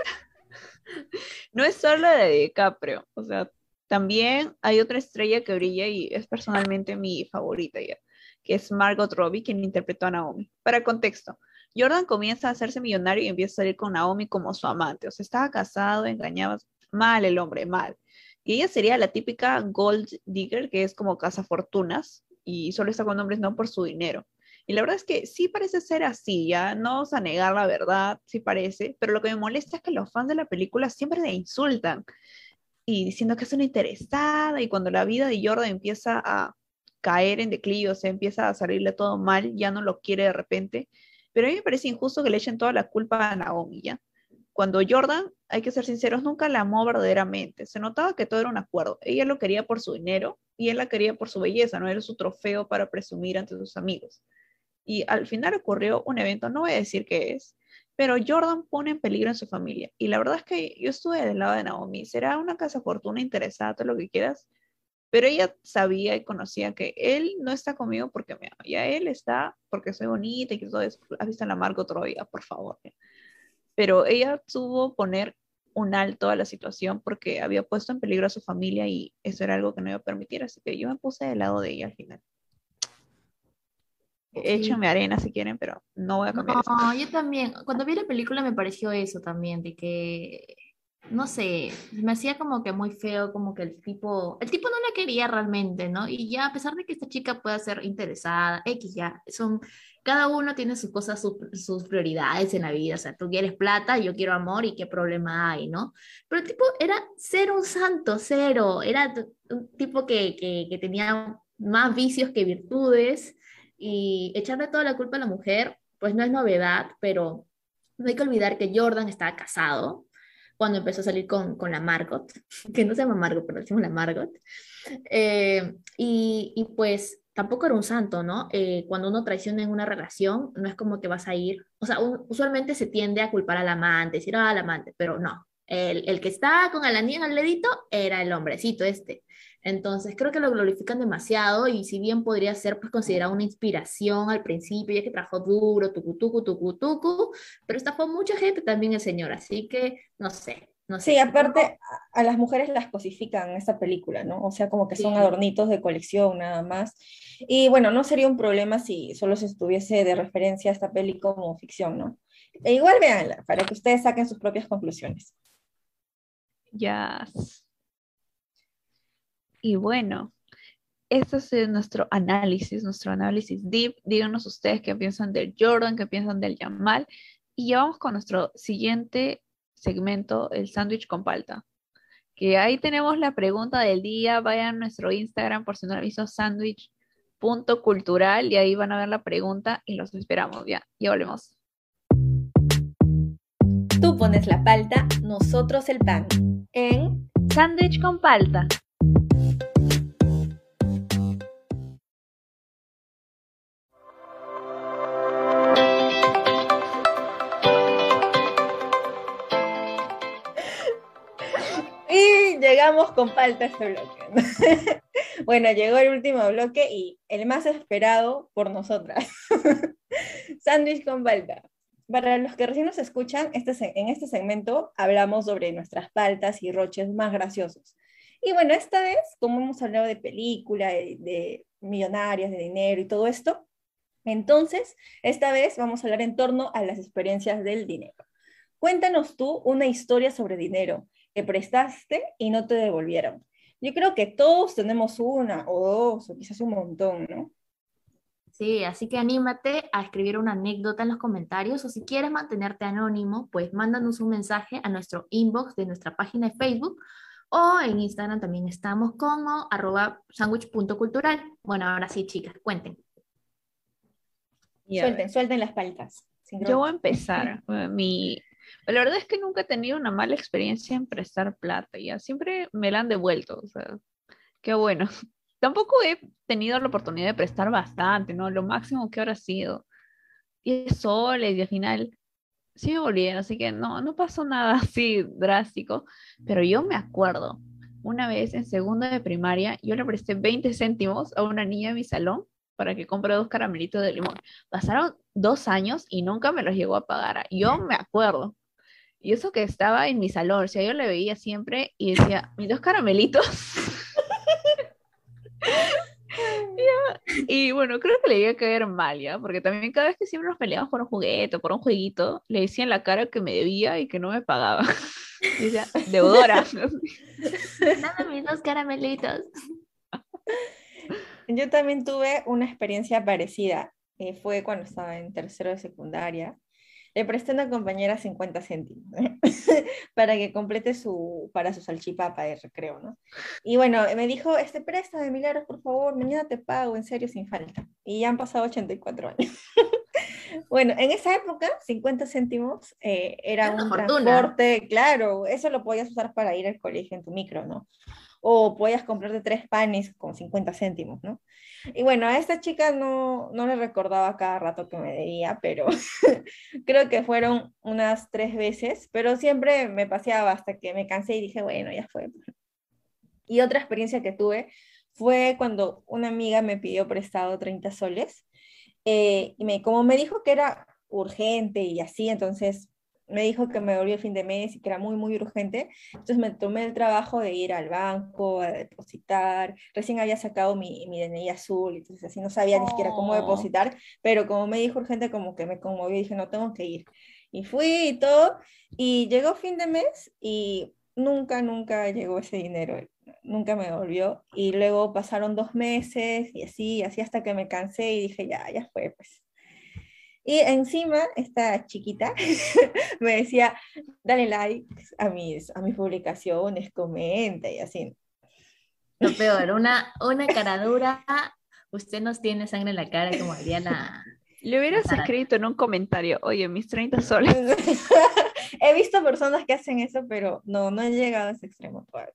No es solo la de DiCaprio, o sea, también hay otra estrella que brilla y es personalmente mi favorita ya, que es Margot Robbie, quien interpretó a Naomi. Para contexto, Jordan comienza a hacerse millonario y empieza a salir con Naomi como su amante. O sea, estaba casado, engañaba mal el hombre, mal. Y ella sería la típica gold digger, que es como casa fortunas y solo está con hombres no por su dinero. Y la verdad es que sí parece ser así, ya no vamos a negar la verdad, sí parece, pero lo que me molesta es que los fans de la película siempre le insultan y diciendo que es una interesada y cuando la vida de Jordan empieza a caer en declive, o empieza a salirle todo mal, ya no lo quiere de repente. Pero a mí me parece injusto que le echen toda la culpa a Naomi, ¿ya? Cuando Jordan, hay que ser sinceros, nunca la amó verdaderamente. Se notaba que todo era un acuerdo. Ella lo quería por su dinero y él la quería por su belleza, no era su trofeo para presumir ante sus amigos. Y al final ocurrió un evento, no voy a decir qué es, pero Jordan pone en peligro a su familia. Y la verdad es que yo estuve del lado de Naomi. Será una casa fortuna interesada, todo lo que quieras. Pero ella sabía y conocía que él no está conmigo porque me ama. Ya él está porque soy bonita y que todo eso. Has visto a la Margot Troya, por favor. Pero ella tuvo poner un alto a la situación porque había puesto en peligro a su familia y eso era algo que no iba a permitir. Así que yo me puse del lado de ella al final. Échame arena si quieren, pero no voy a cambiar no, yo también. Cuando vi la película me pareció eso también, de que, no sé, me hacía como que muy feo, como que el tipo, el tipo no la quería realmente, ¿no? Y ya, a pesar de que esta chica pueda ser interesada, X ya, son, cada uno tiene sus cosas, sus, prioridades en la vida, o sea, tú quieres plata, yo quiero amor y qué problema hay, ¿no? Pero el tipo era cero un santo, cero, era un tipo que, que, que tenía más vicios que virtudes y echarle toda la culpa a la mujer, pues no es novedad, pero no hay que olvidar que Jordan estaba casado cuando empezó a salir con, con la Margot, que no se llama Margot, pero decimos la Margot. Eh, y, y, pues tampoco era un santo, ¿no? Eh, cuando uno traiciona en una relación, no es como que vas a ir, o sea, usualmente se tiende a culpar al amante, decir, ah, al amante, pero no. El, el que estaba con en el dedito era el hombrecito este. Entonces, creo que lo glorifican demasiado y si bien podría ser pues considerado una inspiración al principio, ya que trabajó duro, tucu, tucu, tucu, tucu, pero estafó mucha gente también el señor, así que, no sé, No sé. Sí, aparte a, a las mujeres las cosifican en esta película, ¿no? O sea, como que son Sí. adornitos de colección nada más. Y bueno, no sería un problema si solo se estuviese de referencia a esta peli como ficción, ¿no? E igual véanla, para que ustedes saquen sus propias conclusiones. Ya. Y bueno, este es nuestro análisis, nuestro análisis deep. Díganos ustedes qué piensan del Jordan, qué piensan del Yamal. Y ya vamos con nuestro siguiente segmento, el sándwich con palta. Que ahí tenemos la pregunta del día. Vayan a nuestro Instagram por si no lo han visto, sándwich.cultural. Y ahí van a ver la pregunta y los esperamos. Ya, ya volvemos. Pones la palta, nosotros el pan. En Sándwich con palta. Y llegamos con palta a este bloque. bueno, llegó el último bloque y el más esperado por nosotras. Sándwich con palta. Para los que recién nos escuchan, este, en este segmento hablamos sobre nuestras paltas y roches más graciosos. Y bueno, esta vez, como hemos hablado de película, de, de millonarias, de dinero y todo esto, entonces, esta vez vamos a hablar en torno a las experiencias del dinero. Cuéntanos tú una historia sobre dinero que prestaste y no te devolvieron. Yo creo que todos tenemos una o dos o quizás un montón, ¿no? Sí, así que anímate a escribir una anécdota en los comentarios o si quieres mantenerte anónimo, pues mándanos un mensaje a nuestro inbox de nuestra página de Facebook o en Instagram también estamos como arroba sandwich.cultural. Bueno, ahora sí, chicas, cuenten. Suelten, suelten las paltas. Yo voy a empezar. eh, Mi... La verdad es que nunca he tenido una mala experiencia en prestar plata, ya siempre me la han devuelto, o sea, qué bueno. Tampoco he tenido la oportunidad de prestar bastante, ¿no? Lo máximo que habrá sido 10 soles y al final sí me volvieron, así que no, no pasó nada así drástico, pero yo me acuerdo, una vez en segundo de primaria, yo le presté 20 céntimos a una niña de mi salón para que compre dos caramelitos de limón. Pasaron dos años y nunca me los llegó a pagar. Yo me acuerdo. Y eso que estaba en mi salón, o sea, yo le veía siempre y decía, mis dos caramelitos. Y bueno, creo que le iba a caer mal, ¿ya? Porque también cada vez que siempre nos peleábamos por un juguete o por un jueguito, le decía en la cara que me debía y que no me pagaba. Y decía, deudora. Dame mis dos caramelitos. Yo también tuve una experiencia parecida. eh, fue cuando estaba en tercero de secundaria. Le presté a una compañera 50 céntimos para que complete su, para su salchipapa de recreo, ¿no? Y bueno, me dijo, este, préstame, Milagros, por favor, mañana te pago, en serio, sin falta. Y ya han pasado 84 años. Bueno, en esa época, 50 céntimos eh, era un fortuna. transporte, claro, eso lo podías usar para ir al colegio en tu micro, ¿no? O podías comprarte tres panes con 50 céntimos, ¿no? Y bueno, a esta chica no, no le recordaba cada rato que me debía, pero creo que fueron unas tres veces, pero siempre me paseaba hasta que me cansé y dije, bueno, ya fue. Y otra experiencia que tuve fue cuando una amiga me pidió prestado 30 soles eh, y me, como me dijo que era urgente y así, entonces me dijo que me volvió el fin de mes y que era muy, muy urgente. Entonces me tomé el trabajo de ir al banco a depositar. Recién había sacado mi, mi DNI azul, entonces así no sabía ni siquiera cómo Oh. depositar, pero como me dijo urgente, como que me conmovió y dije, no, tengo que ir. Y fui y todo, y llegó fin de mes y nunca, nunca llegó ese dinero, nunca me volvió. Y luego pasaron dos meses y así, así hasta que me cansé y dije, ya, ya fue, pues. Y encima, esta chiquita me decía, dale like a mis, a mis publicaciones, comenta y así. Lo peor, una, una cara dura. Usted nos tiene sangre en la cara, como diría la. Le hubieras Para- escrito en un comentario, oye, mis 30 soles. He visto personas que hacen eso, pero no, no he llegado a ese extremo todavía.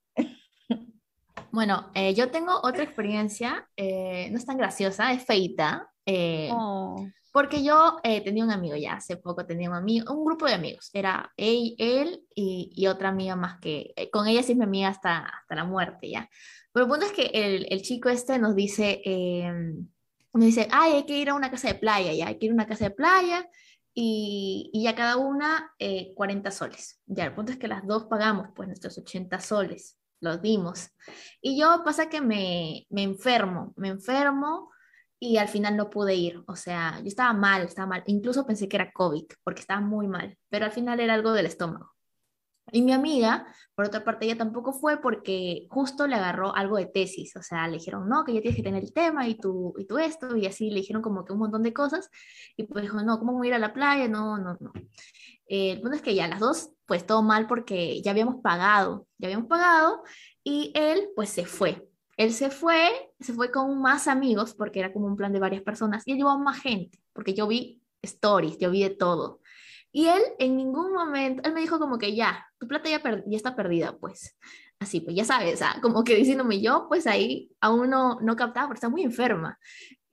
Bueno, eh, yo tengo otra experiencia, eh, no es tan graciosa, es feita. Eh, Oh. Porque yo eh, tenía un amigo ya, hace poco tenía un amigo, un grupo de amigos, era él, él y, y otra amiga más que, eh, con ella sí es mi amiga hasta, hasta la muerte ya. Pero el punto es que el, el chico este nos dice, eh, nos dice, ay, hay que ir a una casa de playa, ya, hay que ir a una casa de playa, y, y a cada una eh, 40 soles. Ya, el punto es que las dos pagamos pues nuestros 80 soles, los dimos. Y yo pasa que me, me enfermo, me enfermo y al final no pude ir. O sea, yo estaba mal, estaba mal. Incluso pensé que era COVID porque estaba muy mal, pero al final era algo del estómago. Y mi amiga, por otra parte, ella tampoco fue porque justo le agarró algo de tesis, o sea, le dijeron, no, que ya tienes que tener el tema y tú, y tú esto, y así le dijeron como que un montón de cosas, y pues dijo, no, ¿cómo voy a ir a la playa? No, no, no. Eh, el punto es que ya las dos, pues todo mal porque ya habíamos pagado, ya habíamos pagado, y él pues se fue. Él se fue, se fue con más amigos, porque era como un plan de varias personas, y él llevó a más gente, porque yo vi stories, yo vi de todo. Y él en ningún momento, él me dijo como que ya, tu plata ya, ya está perdida, pues. Así, pues ya sabes, ¿ah? como que diciéndome yo, pues ahí aún no, no captaba porque está muy enferma.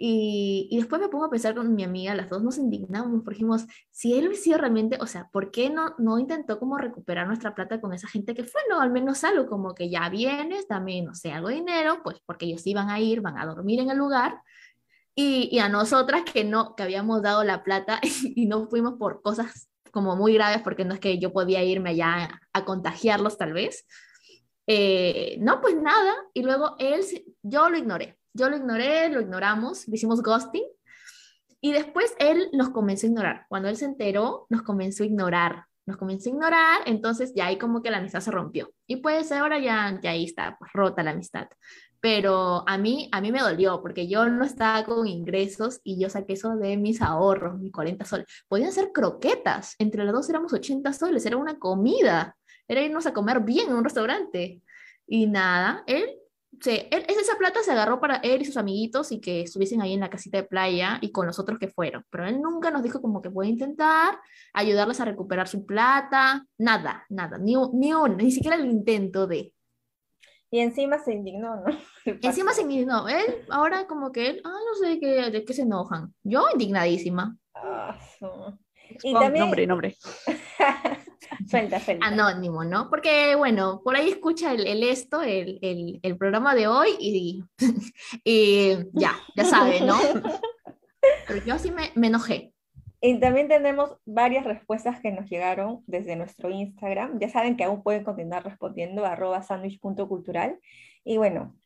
Y, después me pongo a pensar con mi amiga, las dos nos indignamos, porque dijimos, si él hubiera realmente, o sea, ¿por qué no, no intentó como recuperar nuestra plata con esa gente que fue? No, al menos algo como que ya vienes, dame, no sé, algo de dinero, pues porque ellos iban a ir, van a dormir en el lugar, y, y, a nosotras que no, que habíamos dado la plata y no fuimos por cosas como muy graves porque no es que yo podía irme allá a contagiarlos tal vez. Eh, no, pues nada, y luego él, yo lo ignoré, yo lo ignoré, lo ignoramos, hicimos ghosting, y después él nos comenzó a ignorar. Cuando él se enteró, nos comenzó a ignorar, nos comenzó a ignorar, entonces ya ahí como que la amistad se rompió. Y pues ahora ya, ya ahí está, pues rota la amistad pero a mí, a mí me dolió porque yo no estaba con ingresos y yo saqué eso de mis ahorros, mis 40 soles. Podían ser croquetas, entre las dos éramos 80 soles, era una comida, era irnos a comer bien en un restaurante. Y nada, él, se, él, esa plata se agarró para él y sus amiguitos y que estuviesen ahí en la casita de playa y con los otros que fueron. Pero él nunca nos dijo como que puede intentar ayudarles a recuperar su plata, nada, nada, ni, ni un, ni siquiera el intento de. Y encima se indignó, ¿no? Encima se indignó. Él, ahora como que él, ah, no sé de qué, de qué se enojan. Yo indignadísima. Ah, so. Y también... Nombre, nombre. suelta, suelta. Anónimo, ¿no? Porque, bueno, por ahí escucha el, el esto, el, el, el, programa de hoy y, y ya, ya sabe, ¿no? Pero yo sí me, me enojé. Y también tenemos varias respuestas que nos llegaron desde nuestro Instagram. Ya saben que aún pueden continuar respondiendo arroba sandwich.cultural. Y bueno,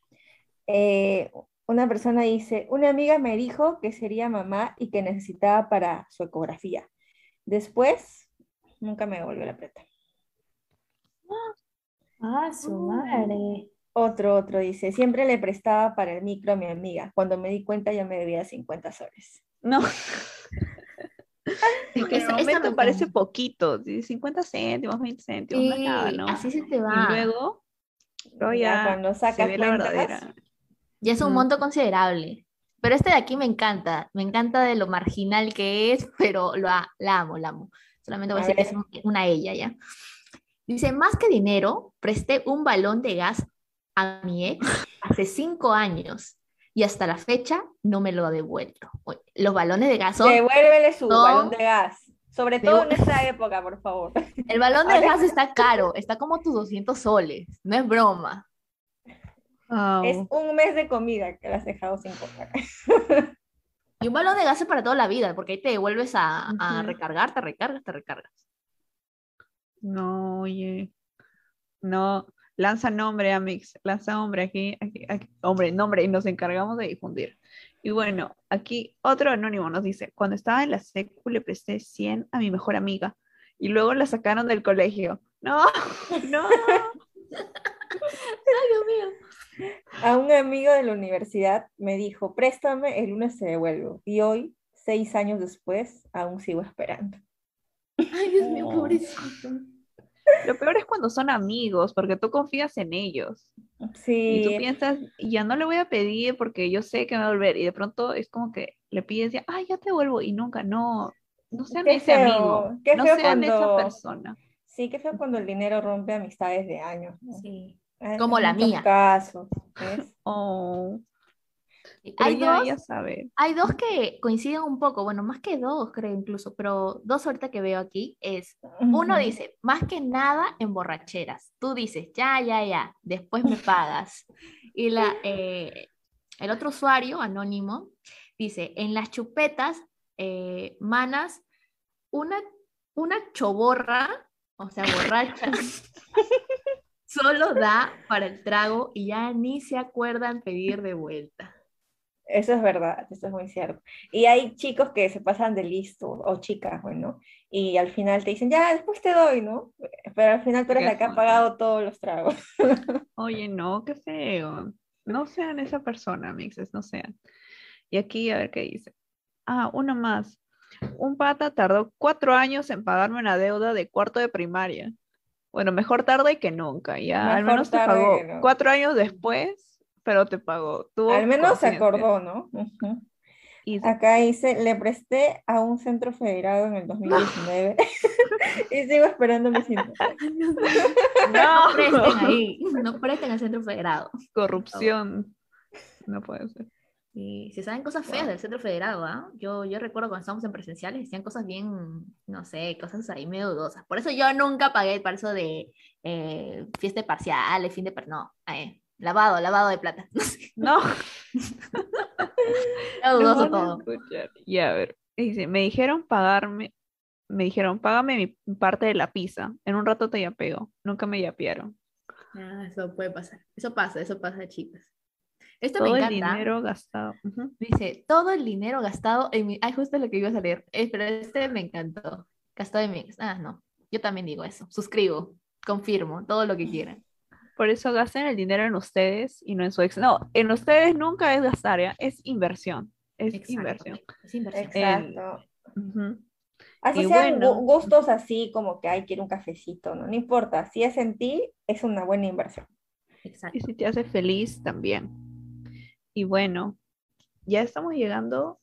eh, una persona dice, una amiga me dijo que sería mamá y que necesitaba para su ecografía. Después, nunca me volvió la plata. Ah, su madre. Otro, otro dice, siempre le prestaba para el micro a mi amiga. Cuando me di cuenta ya me debía 50 soles. No. Es que en momento parece poquito, 50 céntimos, 20 céntimos, sí, no es nada, ¿no? Así se te va. Y luego, luego ya, ya, cuando sacas la verdadera. Ya es un Mm. monto considerable. Pero este de aquí me encanta, me encanta de lo marginal que es, pero lo, la amo, la amo. Solamente voy a A decir que es una ella, ¿ya? Dice, más que dinero, presté un balón de gas a mi ex hace cinco años y hasta la fecha no me lo ha devuelto. Los balones de gas son... Devuélvele su balón de gas. Sobre todo en esta época, por favor. El balón de gas está caro, está como tus 200 soles, no es broma. Es un mes de comida que la has dejado sin comer. Y un balón de gas es para toda la vida, porque ahí te devuelves a, a recargar, te recargas, te recargas. No, oye. No, lanza nombre, Amix. Lanza nombre aquí, aquí, aquí. Hombre, nombre, y nos encargamos de difundir. Y bueno, aquí otro anónimo nos dice, cuando estaba en la secu le presté 100 a mi mejor amiga y luego la sacaron del colegio. No, no. Ay, Dios mío. A un amigo de la universidad me dijo, préstame, el lunes te devuelvo. Y hoy, seis años después, aún sigo esperando. Ay, Dios mío, No. pobrecito. Lo peor es cuando son amigos, porque tú confías en ellos. Y tú Sí, piensas, ya no le voy a pedir porque yo sé que me va a volver. Y de pronto es como que le pides, ya, ay, ya te vuelvo. Y nunca, no, no sean Qué ese feo, amigo. qué no sean esa cuando- persona. sí, que feo cuando el dinero rompe amistades de años. ¿no? Sí. Hay Como la mía. Oh, Hay dos, hay dos que coinciden un poco, bueno, más que dos, creo incluso, pero dos ahorita que veo aquí es, uno dice, más que nada en borracheras. Tú dices, ya, ya, ya, después me pagas. Y la, eh, el otro usuario, anónimo, dice, en las chupetas, eh, manas, una, una choborra, o sea, borracha, solo da para el trago y ya ni se acuerdan pedir de vuelta. Eso es verdad, eso es muy cierto. Y hay chicos que se pasan de listo, o chicas, bueno, y al final te dicen, ya, después te doy, ¿no? Pero al final tú eres la que ha pagado todos los tragos. Oye, no, qué feo. No sean esa persona, mixes, no sean. Y aquí, a ver qué dice. Ah, uno más. Un pata tardó cuatro años en pagarme una deuda de cuarto de primaria. Bueno, mejor tarde que nunca, ya. Al menos te pagó cuatro años después, pero te pagó. Tuvo Al menos se acordó, ¿no? Y Acá dice, le presté a un centro federado en el 2019 y sigo esperando mi cinta. No presten ahí, no presten al centro federado. corrupción. No puede ser. Y se saben cosas feas del centro federado, ¿ah? Yo, yo recuerdo cuando estábamos en presenciales, decían cosas bien, no sé, cosas ahí medio dudosas. Por eso yo nunca pagué para eso de eh, fiesta de parciales, fin de... par- No, eh, lavado, lavado de plata. No. Era dudoso No a todo. Ya, a ver. Dice, me dijeron pagarme, me dijeron, págame mi parte de la pizza. En un rato te yapeo. Nunca me yapearon. Ah, eso puede pasar. Eso pasa, eso pasa, chicas. Esto Todo me el encanta. dinero gastado. Ujú. Dice, todo el dinero gastado en mi... Ay, justo lo que ibas a leer. Eh, pero este me encantó. Gastado en mi ex. Ah, no. Yo también digo eso. Suscribo. Confirmo. Todo lo que quieran. Por eso gasten el dinero en ustedes y no en su ex. No, en ustedes nunca es gastar, ¿ya? es inversión. Es Exacto. inversión. Es inversión. Exacto. Ujú. Así Y sean bueno. gu- gustos así como que, ay, quiero un cafecito, ¿no? No importa, si es en ti, es una buena inversión. Exacto. Y si te hace feliz también. Y bueno, ya estamos llegando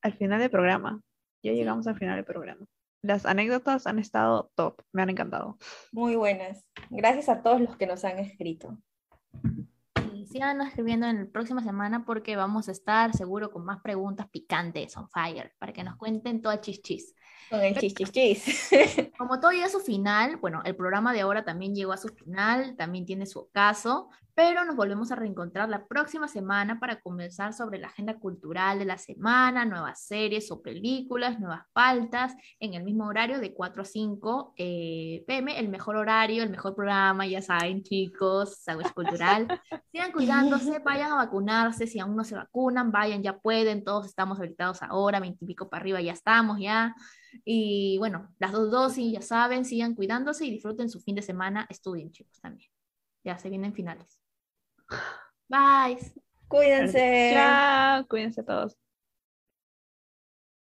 al final del programa. Ya llegamos al final del programa. Las anécdotas han estado top, me han encantado. Muy buenas. Gracias a todos los que nos han escrito. Y síganos escribiendo en la próxima semana porque vamos a estar seguro con más preguntas picantes on fire para que nos cuenten todo el chis chis. Con el chis chis chis. Como todo llega a su final, bueno, el programa de ahora también llegó a su final, también tiene su ocaso, pero nos volvemos a reencontrar la próxima semana para conversar sobre la agenda cultural de la semana, nuevas series o películas, nuevas faltas, en el mismo horario de 4 a 5 eh, pm, el mejor horario, el mejor programa, ya saben, chicos, Sándwich Cultural. Sigan cuidándose, vayan a vacunarse, si aún no se vacunan, vayan, ya pueden, todos estamos habilitados ahora, 20 y pico para arriba, ya estamos, ya. Y bueno, las dos dosis, ya saben, sigan cuidándose y disfruten su fin de semana. Estudien, chicos, también. Ya se vienen finales. Bye. Cuídense. Chao, cuídense todos.